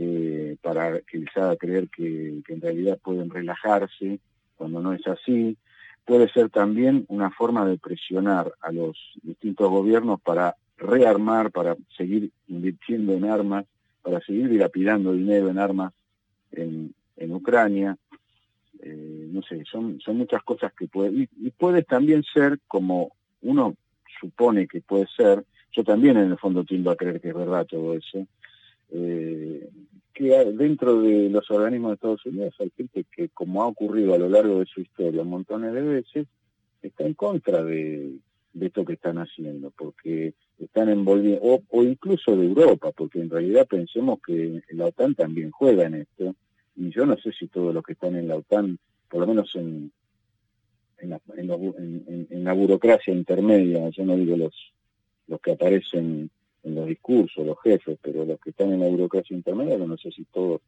eh, para que les haga creer que, en realidad pueden relajarse cuando no es así puede ser también una forma de presionar a los distintos gobiernos para rearmar, para seguir invirtiendo en armas, para seguir dilapidando dinero en armas en, en Ucrania. Eh, no sé, son, son muchas cosas que puede, y, puede también ser como uno supone que puede ser, yo también en el fondo tiendo a creer que es verdad todo eso, eh, que dentro de los organismos de Estados Unidos hay gente que, como ha ocurrido a lo largo de su historia montones de veces, está en contra de, de esto que están haciendo, porque están envolviendo, o, incluso de Europa, porque en realidad pensemos que la OTAN también juega en esto, y yo no sé si todos los que están en la OTAN, por lo menos en, en, la, en, la burocracia intermedia, yo no digo los, los que aparecen en los discursos, los jefes, pero los que están en la burocracia intermedia, no sé si todos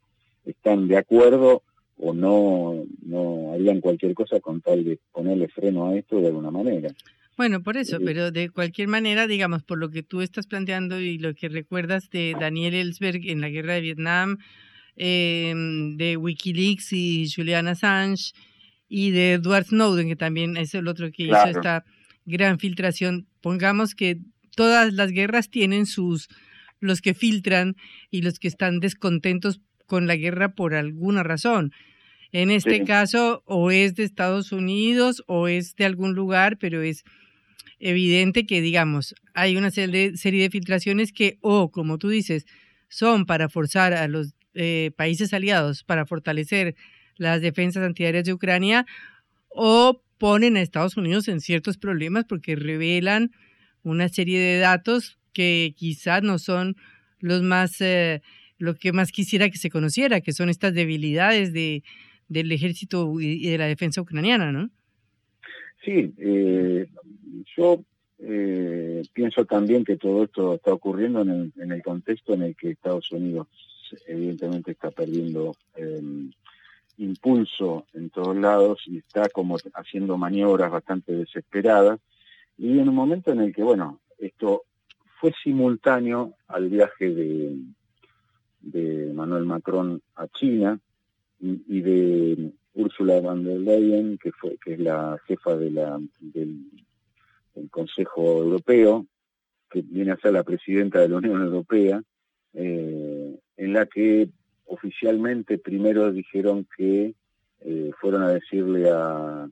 están de acuerdo o no, no harían cualquier cosa con tal de ponerle freno a esto de alguna manera. Bueno, por eso, pero de cualquier manera, digamos, por lo que tú estás planteando y lo que recuerdas de Daniel Ellsberg en la guerra de Vietnam, Em, de Wikileaks y Julian Assange y de Edward Snowden, que también es el otro que hizo esta gran filtración. Pongamos que todas las guerras tienen sus, los que filtran y los que están descontentos con la guerra por alguna razón. En este Sí. caso, o es de Estados Unidos o es de algún lugar, pero es evidente que, digamos, hay una serie de, serie de filtraciones que, o como tú dices, son para forzar a los eh, países aliados para fortalecer las defensas antiaéreas de Ucrania, o ponen a Estados Unidos en ciertos problemas porque revelan una serie de datos que quizás no son los más, eh, lo que más quisiera que se conociera, que son estas debilidades de, del ejército y de la defensa ucraniana, ¿no? Sí, eh, yo eh, pienso también que todo esto está ocurriendo en el, en el contexto en el que Estados Unidos evidentemente está perdiendo eh, impulso en todos lados y está como haciendo maniobras bastante desesperadas y en un momento en el que, bueno, esto fue simultáneo al viaje de, de Manuel Macron a China y, de Ursula von der Leyen, que fue que es la jefa del, del Consejo Europeo, que viene a ser la presidenta de la Unión Europea, eh, en la que oficialmente primero dijeron que eh, fueron a decirle a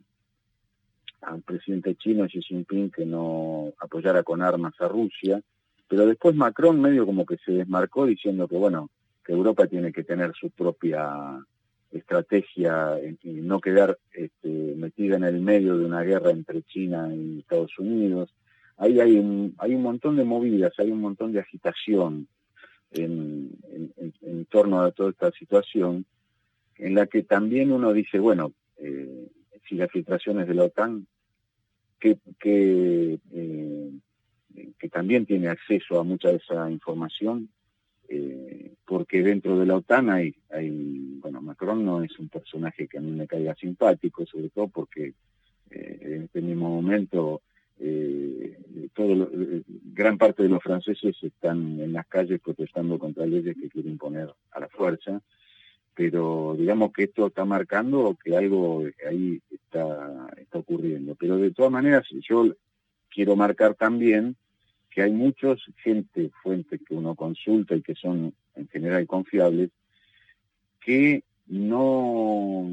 al presidente chino Xi Jinping que no apoyara con armas a Rusia, pero después Macron medio como que se desmarcó diciendo que bueno, que Europa tiene que tener su propia estrategia y no quedar este, metida en el medio de una guerra entre China y Estados Unidos. Ahí hay un, hay un montón de movidas, hay un montón de agitación en, en torno a toda esta situación, en la que también uno dice, bueno, eh, si las filtraciones de la OTAN, que, eh, que también tiene acceso a mucha de esa información, eh, porque dentro de la OTAN hay, hay, bueno, Macron no es un personaje que a mí me caiga simpático, sobre todo porque eh, en este mismo momento eh, todo lo, gran parte de los franceses están en las calles protestando contra leyes que quieren imponer a la fuerza, pero digamos que esto está marcando que algo ahí está, está ocurriendo. Pero de todas maneras, yo quiero marcar también que hay muchos gente, fuentes que uno consulta y que son en general confiables, que no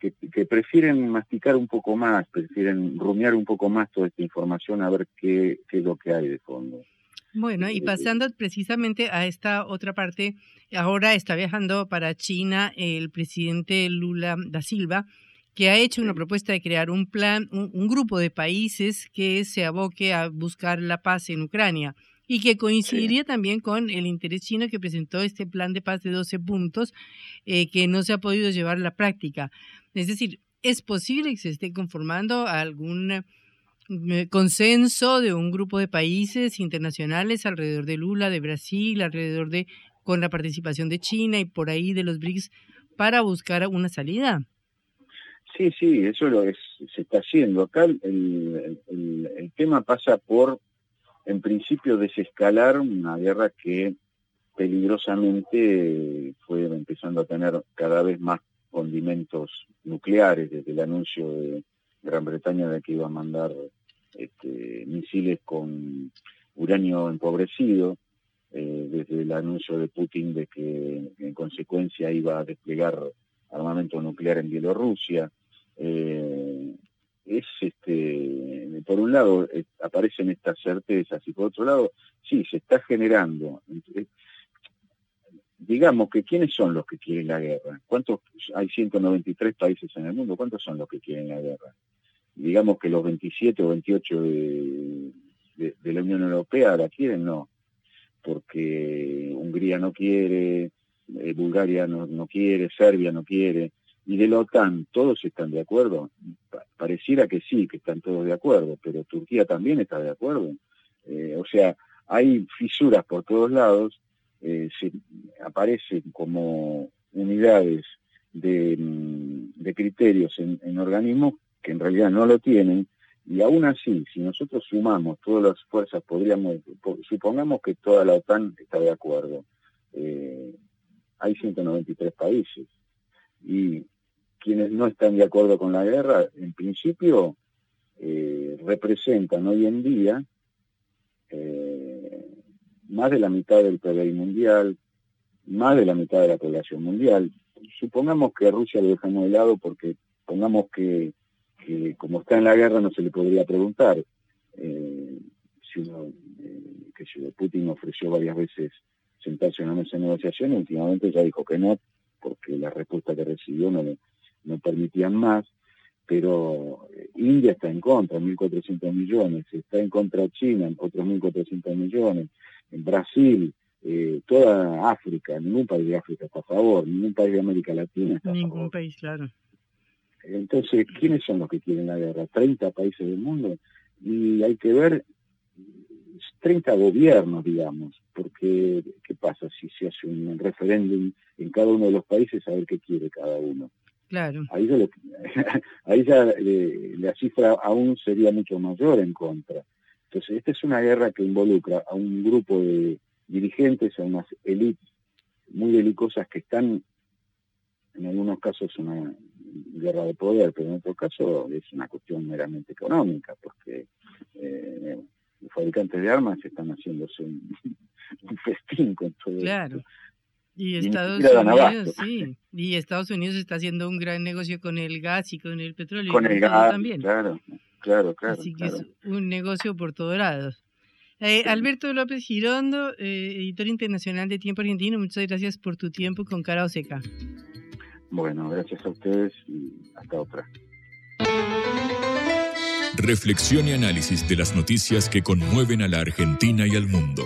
que, que, prefieren masticar un poco más, prefieren rumiar un poco más toda esta información a ver qué, qué es lo que hay de fondo. Bueno, y pasando precisamente a esta otra parte, ahora está viajando para China el presidente Lula da Silva, que ha hecho una propuesta de crear un plan, un, un, grupo de países que se aboque a buscar la paz en Ucrania y que coincidiría sí. también con el interés chino que presentó este plan de paz de 12 puntos eh, que no se ha podido llevar a la práctica. Es decir, es posible que se esté conformando algún consenso de un grupo de países internacionales alrededor de Lula, de Brasil, alrededor de con la participación de China y por ahí de los BRICS para buscar una salida. Sí, sí, eso lo es, se está haciendo. Acá el, el, el, tema pasa por, en principio, desescalar una guerra que peligrosamente fue empezando a tener cada vez más condimentos nucleares desde el anuncio de Gran Bretaña de que iba a mandar este, misiles con uranio empobrecido, eh, desde el anuncio de Putin de que en consecuencia iba a desplegar armamento nuclear en Bielorrusia. Eh, es este, por un lado eh, aparecen estas certezas y por otro lado, sí, se está generando. Digamos que quiénes son los que quieren la guerra. ¿Cuántos hay 193 países en el mundo? ¿Cuántos son los que quieren la guerra? Digamos que los 27 o 28 de, de, la Unión Europea la quieren, no, porque Hungría no quiere, eh, Bulgaria no, no quiere, Serbia no quiere, y de la OTAN, ¿todos están de acuerdo? Pareciera que sí, que están todos de acuerdo, pero Turquía también está de acuerdo. Eh, o sea, hay fisuras por todos lados, eh, se aparecen como unidades de, de criterios en, organismos que en realidad no lo tienen, y aún así, si nosotros sumamos todas las fuerzas, podríamos, supongamos que toda la OTAN está de acuerdo, eh, hay 193 países, y quienes no están de acuerdo con la guerra, en principio, eh, representan hoy en día eh, más de la mitad del PBI mundial, más de la mitad de la población mundial, supongamos que Rusia lo dejamos de lado porque pongamos que, como está en la guerra no se le podría preguntar. Eh, si eh, que Putin ofreció varias veces sentarse en una mesa de negociación últimamente ya dijo que no, porque la respuesta que recibió no, no permitían más pero eh, India está en contra, 1.400 millones, está en contra China, otros 1.400 millones, en Brasil, eh, toda África, ningún país de África está a favor, ningún país de América Latina está ningún a favor. país, claro. Entonces, ¿quiénes son los que quieren la guerra? 30 países del mundo y hay que ver 30 gobiernos, digamos, porque ¿qué pasa si se hace un referéndum en cada uno de los países a ver qué quiere cada uno? Claro. Ahí ya, ahí ya eh, la cifra aún sería mucho mayor en contra. Entonces, esta es una guerra que involucra a un grupo de dirigentes, a unas élites muy belicosas que están, en algunos casos, una guerra de poder, pero en otro caso es una cuestión meramente económica, porque eh, los fabricantes de armas están haciéndose un, festín con todo claro. esto. Y Estados Unidos, sí. Y Estados Unidos está haciendo un gran negocio con el gas y con el petróleo. Con el gas, también. claro, claro, claro. Así que es un negocio por todos lados. Eh, Alberto López Girondo, eh, editor internacional de Tiempo Argentino, muchas gracias por tu tiempo con Cara Oseca. Bueno, gracias a ustedes y hasta otra. Reflexión y análisis de las noticias que conmueven a la Argentina y al mundo.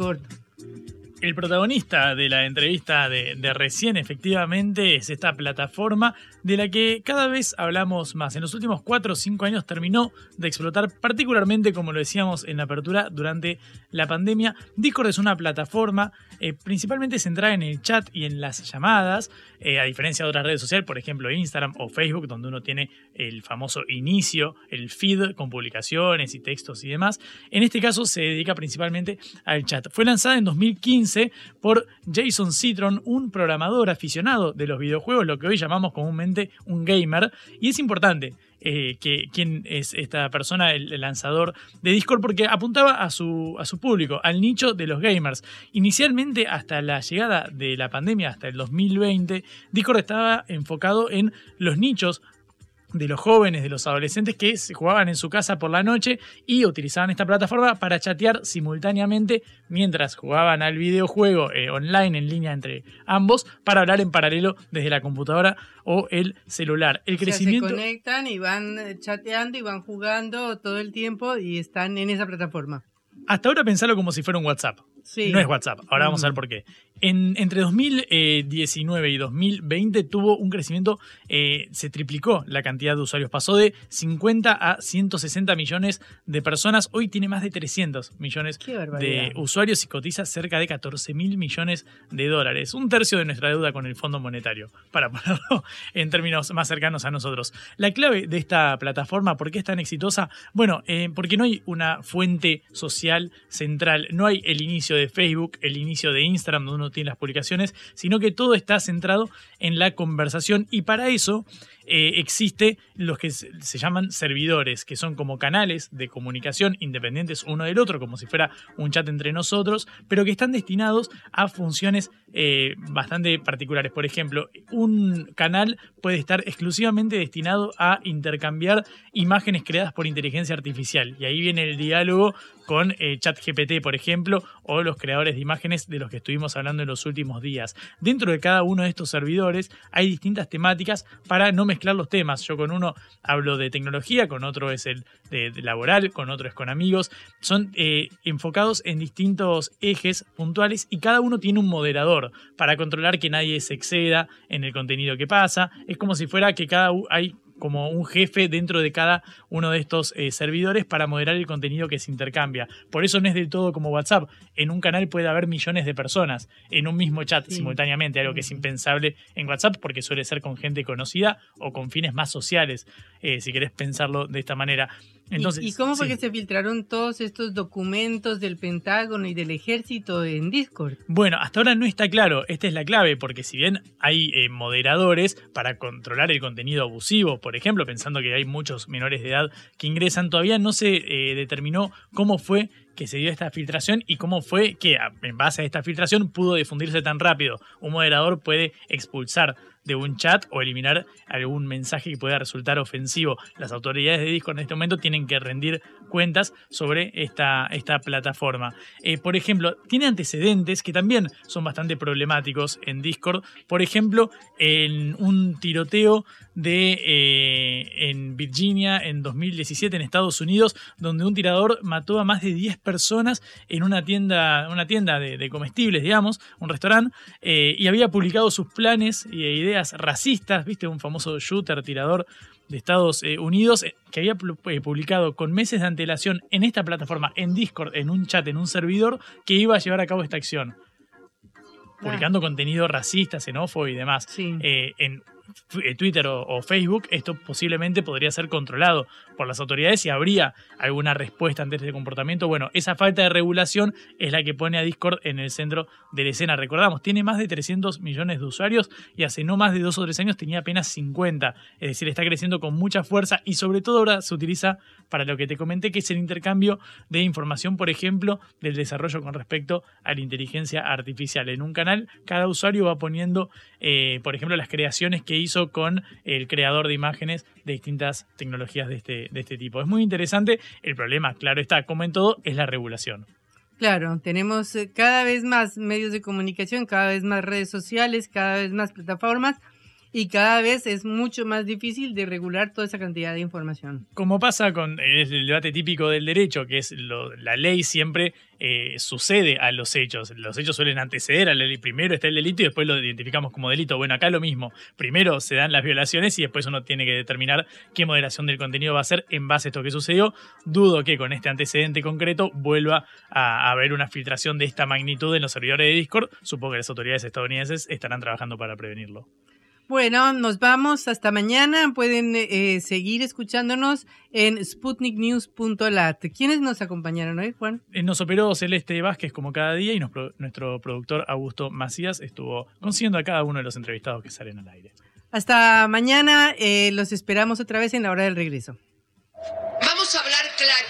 Es Discord? El protagonista de la entrevista de, recién efectivamente es esta plataforma de la que cada vez hablamos más. En los últimos 4 o 5 años terminó de explotar particularmente, como lo decíamos en la apertura, durante la pandemia. Discord es una plataforma eh, principalmente centrada en el chat y en las llamadas, eh, a diferencia de otras redes sociales, por ejemplo Instagram o Facebook, donde uno tiene el famoso inicio, el feed con publicaciones y textos y demás. En este caso se dedica principalmente al chat. Fue lanzada en 2015 por Jason Citron, un programador aficionado de los videojuegos, lo que hoy llamamos comúnmente un gamer, y es importante eh, que, quién es esta persona, el, lanzador de Discord, porque apuntaba a su, a su público, al nicho de los gamers. Inicialmente, hasta la llegada de la pandemia, hasta el 2020, Discord estaba enfocado en los nichos de los jóvenes, de los adolescentes que se jugaban en su casa por la noche y utilizaban esta plataforma para chatear simultáneamente mientras jugaban al videojuego eh, online en línea entre ambos para hablar en paralelo desde la computadora o el celular. El crecimiento se conectan y van eh, chateando y van jugando todo el tiempo y están en esa plataforma. Hasta ahora pensalo como si fuera un WhatsApp. No es WhatsApp. Ahora vamos a ver por qué. En, entre 2019 y 2020 tuvo un crecimiento, eh, se triplicó la cantidad de usuarios, pasó de 50 a 160 millones de personas, hoy tiene más de 300 millones de usuarios y cotiza cerca de 14 mil millones de dólares, un tercio de nuestra deuda con el Fondo Monetario, para ponerlo en términos más cercanos a nosotros. La clave de esta plataforma, ¿por qué es tan exitosa? Bueno, eh, porque no hay una fuente social central, no hay el inicio de Facebook, el inicio de Instagram, donde uno tiene las publicaciones, sino que todo está centrado en la conversación. Y para eso eh, existe los que se, llaman servidores, que son como canales de comunicación independientes uno del otro, como si fuera un chat entre nosotros, pero que están destinados a funciones eh, bastante particulares. Por ejemplo, un canal puede estar exclusivamente destinado a intercambiar imágenes creadas por inteligencia artificial. Y ahí viene el diálogo con eh, ChatGPT, por ejemplo, o los creadores de imágenes de los que estuvimos hablando en los últimos días. Dentro de cada uno de estos servidores hay distintas temáticas para no mezclar los temas. Yo con uno hablo de tecnología, con otro es el de, laboral, con otro es con amigos. Son eh, enfocados en distintos ejes puntuales y cada uno tiene un moderador para controlar que nadie se exceda en el contenido que pasa. Es como si fuera que cada hay como un jefe dentro de cada uno de estos eh, servidores para moderar el contenido que se intercambia. Por eso no es del todo como WhatsApp. En un canal puede haber millones de personas en un mismo chat simultáneamente, algo que es impensable en WhatsApp porque suele ser con gente conocida o con fines más sociales, eh, si querés pensarlo de esta manera. Entonces, ¿Y, cómo fue sí. que se filtraron todos estos documentos del Pentágono y del ejército en Discord? Bueno, hasta ahora no está claro, esta es la clave, porque si bien hay eh, moderadores para controlar el contenido abusivo, por ejemplo, pensando que hay muchos menores de edad que ingresan, todavía no se eh, determinó cómo fue que se dio esta filtración y cómo fue que en base a esta filtración pudo difundirse tan rápido. Un moderador puede expulsar de un chat o eliminar algún mensaje que pueda resultar ofensivo. Las autoridades de Discord en este momento tienen que rendir cuentas sobre esta, esta plataforma. Eh, por ejemplo, tiene antecedentes que también son bastante problemáticos en Discord. Por ejemplo, en un tiroteo de eh, en Virginia en 2017 en Estados Unidos, donde un tirador mató a más de 10 personas en una tienda, una tienda de, comestibles, digamos, un restaurante, eh, y había publicado sus planes e ideas racistas, viste, un famoso shooter tirador de Estados eh, Unidos eh, que había eh, publicado con meses de antelación en esta plataforma, en Discord, en un chat, en un servidor, que iba a llevar a cabo esta acción. Publicando contenido racista, xenófobo y demás. Eh, en Twitter o, o Facebook, esto posiblemente podría ser controlado por las autoridades y habría alguna respuesta ante este comportamiento. Bueno, esa falta de regulación es la que pone a Discord en el centro de la escena. Recordamos, tiene más de 300 millones de usuarios y hace no más de dos o tres años tenía apenas 50. Es decir, está creciendo con mucha fuerza y sobre todo ahora se utiliza para lo que te comenté, que es el intercambio de información, por ejemplo, del desarrollo con respecto a la inteligencia artificial. En un canal, cada usuario va poniendo, eh, por ejemplo, las creaciones que hizo con el creador de imágenes de distintas tecnologías de este, de este tipo. Es muy interesante. El problema, claro está, como en todo, es la regulación. Claro, tenemos eh, cada vez más medios de comunicación, cada vez más redes sociales, cada vez más plataformas y cada vez es mucho más difícil de regular toda esa cantidad de información. Como pasa con el debate típico del derecho, que es la ley siempre eh, sucede a los hechos. Los hechos suelen anteceder a la ley. Primero está el delito y después lo identificamos como delito. Bueno, acá lo mismo. Primero se dan las violaciones y después uno tiene que determinar qué moderación del contenido va a hacer en base a esto que sucedió. Dudo que con este antecedente concreto vuelva a haber una filtración de esta magnitud en los servidores de Discord. Supongo que las autoridades estadounidenses estarán trabajando para prevenirlo. Bueno, nos vamos hasta mañana. Pueden eh, seguir escuchándonos en sputniknews.lat. ¿Quiénes nos acompañaron hoy, Juan? Eh, Nos operó Celeste Vázquez como cada día y nos pro- nuestro productor Augusto Macías estuvo consiguiendo a cada uno de los entrevistados que salen al aire. Hasta mañana. eh, los esperamos otra vez en la hora del regreso. Vamos a hablar clarito.